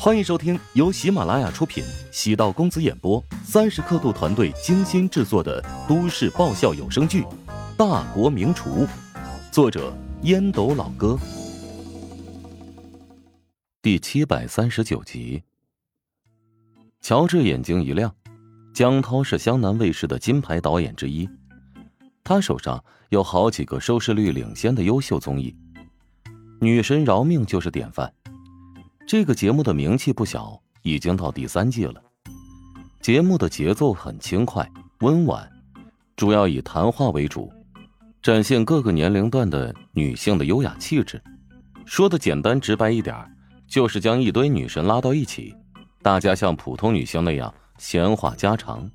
欢迎收听由喜马拉雅出品、喜道公子演播、三十刻度团队精心制作的都市爆笑有声剧《大国名厨》，作者烟斗老哥，第七百三十九集。乔治眼睛一亮，江涛是湘南卫视的金牌导演之一，他手上有好几个收视率领先的优秀综艺，《女神饶命》就是典范。这个节目的名气不小，已经到第三季了。节目的节奏很轻快、温婉，主要以谈话为主，展现各个年龄段的女性的优雅气质。说的简单直白一点，就是将一堆女神拉到一起，大家像普通女性那样闲话家常。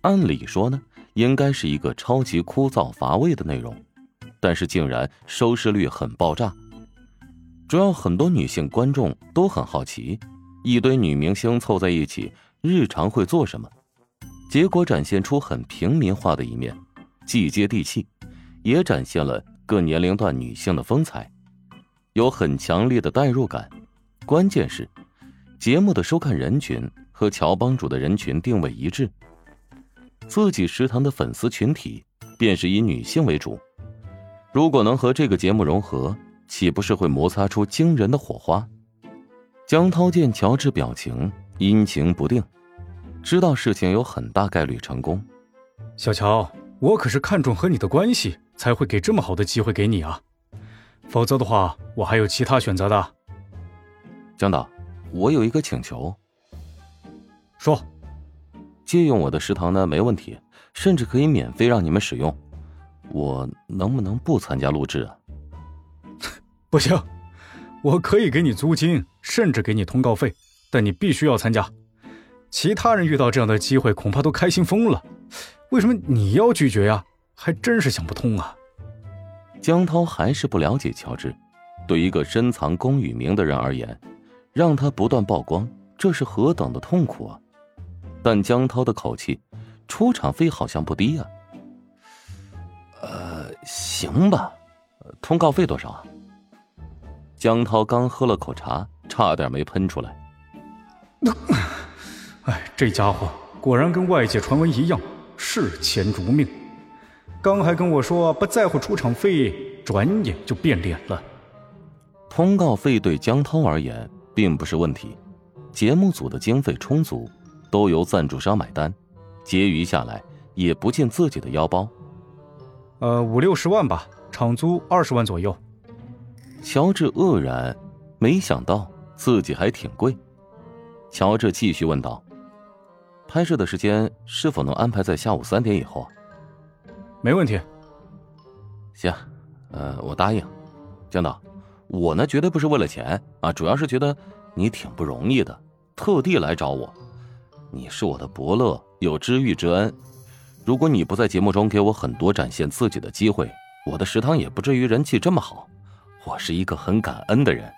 按理说呢，应该是一个超级枯燥乏味的内容，但是竟然收视率很爆炸。主要很多女性观众都很好奇，一堆女明星凑在一起，日常会做什么？结果展现出很平民化的一面，既接地气，也展现了各年龄段女性的风采，有很强烈的代入感。关键是，节目的收看人群和乔帮主的人群定位一致，自己食堂的粉丝群体便是以女性为主。如果能和这个节目融合，岂不是会摩擦出惊人的火花？江涛见乔治表情阴晴不定，知道事情有很大概率成功。小乔，我可是看中和你的关系，才会给这么好的机会给你啊！否则的话，我还有其他选择的。江导，我有一个请求。说，借用我的食堂呢，没问题，甚至可以免费让你们使用。我能不能不参加录制啊？不行，我可以给你租金，甚至给你通告费，但你必须要参加。其他人遇到这样的机会，恐怕都开心疯了。为什么你要拒绝呀？还真是想不通啊！江涛还是不了解乔治，对一个深藏功与名的人而言，让他不断曝光，这是何等的痛苦啊！但江涛的口气，出场费好像不低啊。呃，行吧，通告费多少啊？江涛刚喝了口茶，差点没喷出来。哎，这家伙果然跟外界传闻一样，视钱如命。刚还跟我说不在乎出场费，转眼就变脸了。通告费对江涛而言并不是问题，节目组的经费充足，都由赞助商买单，结余下来也不进自己的腰包。呃，五六十万吧，场租二十万左右。乔治愕然，没想到自己还挺贵。乔治继续问道：“拍摄的时间是否能安排在下午三点以后？”“没问题。”“行，呃，我答应。”“江导，我呢绝对不是为了钱啊，主要是觉得你挺不容易的，特地来找我。你是我的伯乐，有知遇之恩。如果你不在节目中给我很多展现自己的机会，我的食堂也不至于人气这么好。”我是一个很感恩的人。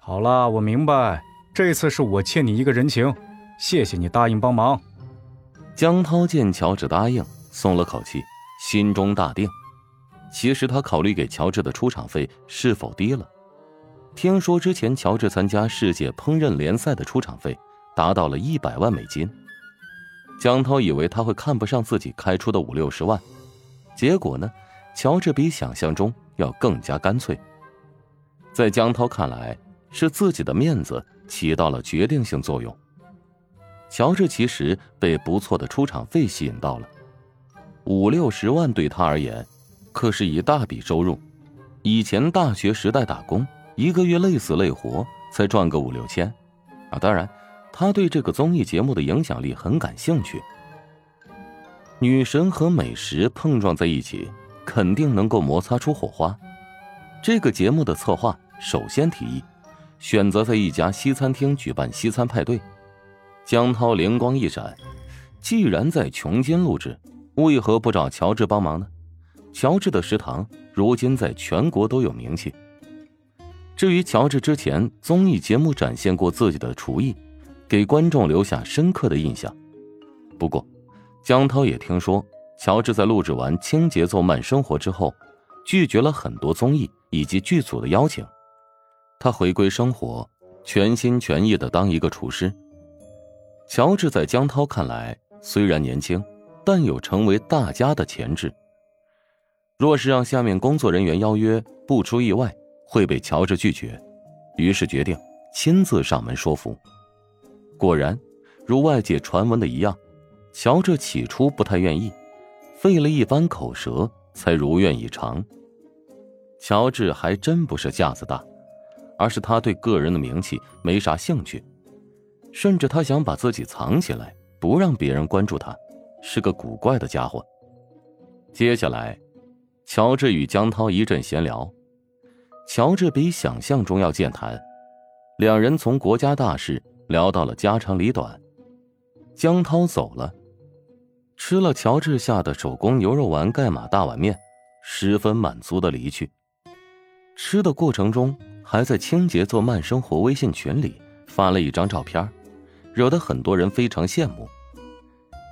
好了，我明白，这次是我欠你一个人情，谢谢你答应帮忙。江涛见乔治答应，松了口气，心中大定。其实他考虑给乔治的出场费是否低了。听说之前乔治参加世界烹饪联赛的出场费达到了一百万美金，江涛以为他会看不上自己开出的五六十万，结果呢，乔治比想象中。要更加干脆。在江涛看来，是自己的面子起到了决定性作用。乔治其实被不错的出场费吸引到了，五六十万对他而言，可是一大笔收入。以前大学时代打工，一个月累死累活才赚个五六千。啊，当然，他对这个综艺节目的影响力很感兴趣。女神和美食碰撞在一起。肯定能够摩擦出火花。这个节目的策划首先提议，选择在一家西餐厅举办西餐派对。江涛灵光一闪，既然在琼金录制，为何不找乔治帮忙呢？乔治的食堂如今在全国都有名气。至于乔治之前综艺节目展现过自己的厨艺，给观众留下深刻的印象。不过，江涛也听说。乔治在录制完《轻节奏慢生活》之后，拒绝了很多综艺以及剧组的邀请。他回归生活，全心全意的当一个厨师。乔治在江涛看来虽然年轻，但有成为大家的潜质。若是让下面工作人员邀约，不出意外会被乔治拒绝，于是决定亲自上门说服。果然，如外界传闻的一样，乔治起初不太愿意，费了一番口舌才如愿以偿。乔治还真不是架子大。而是他对个人的名气没啥兴趣，甚至他想把自己藏起来，不让别人关注他，是个古怪的家伙。接下来，乔治与江涛一阵闲聊，乔治比想象中要健谈，两人从国家大事聊到了家长里短。江涛走了，吃了乔治下的手工牛肉丸盖码大碗面，十分满足的离去。吃的过程中。还在清洁做慢生活微信群里发了一张照片，惹得很多人非常羡慕。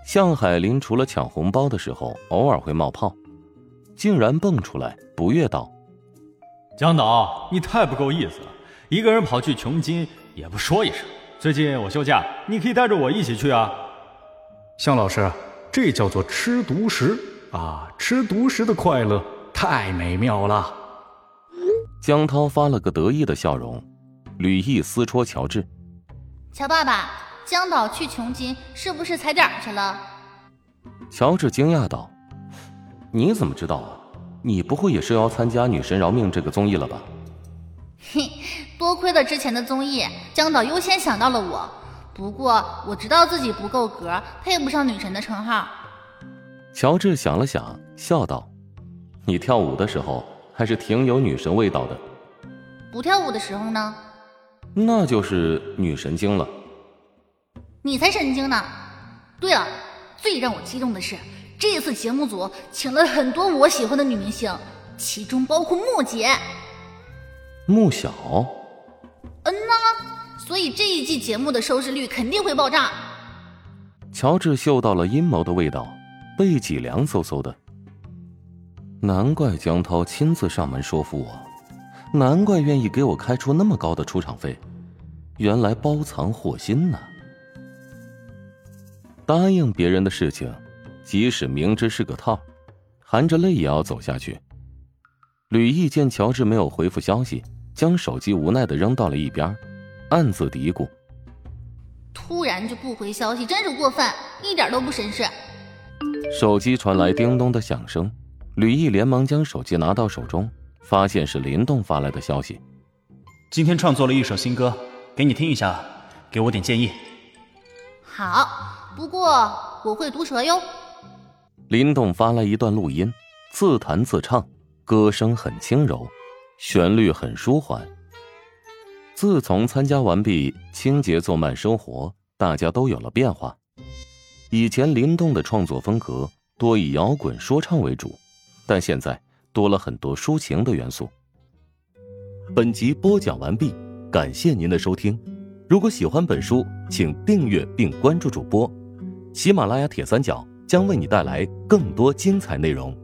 向海林除了抢红包的时候偶尔会冒泡，竟然蹦出来不悦道：“江导，你太不够意思了，一个人跑去琼金也不说一声。最近我休假，你可以带着我一起去啊。”向老师，这叫做吃独食啊！吃独食的快乐太美妙了。江涛发了个得意的笑容，吕毅撕戳乔治：“乔爸爸，江导去琼金是不是踩点去了？”乔治惊讶道：“你怎么知道啊？你不会也是要参加《女神饶命》这个综艺了吧？”“嘿，多亏了之前的综艺，江导优先想到了我。不过我知道自己不够格，配不上女神的称号。”乔治想了想，笑道：“你跳舞的时候。”还是挺有女神味道的。不跳舞的时候呢？那就是女神经了。你才神经呢！对了，最让我激动的是，这次节目组请了很多我喜欢的女明星，其中包括木姐。木小。嗯呐，所以这一季节目的收视率肯定会爆炸。乔治嗅到了阴谋的味道，背脊凉飕飕的。难怪江涛亲自上门说服我，难怪愿意给我开出那么高的出场费，原来包藏祸心呢。答应别人的事情，即使明知是个套，含着泪也要走下去。吕毅见乔治没有回复消息，将手机无奈的扔到了一边，暗自嘀咕：突然就不回消息，真是过分，一点都不绅士。手机传来叮咚的响声。吕毅连忙将手机拿到手中，发现是林动发来的消息。今天创作了一首新歌，给你听一下，给我点建议。好，不过我会毒舌哟。林动发来一段录音，自弹自唱，歌声很轻柔，旋律很舒缓。自从参加完毕清洁做慢生活，大家都有了变化。以前林动的创作风格多以摇滚说唱为主。但现在多了很多抒情的元素。本集播讲完毕，感谢您的收听。如果喜欢本书，请订阅并关注主播。喜马拉雅铁三角将为你带来更多精彩内容。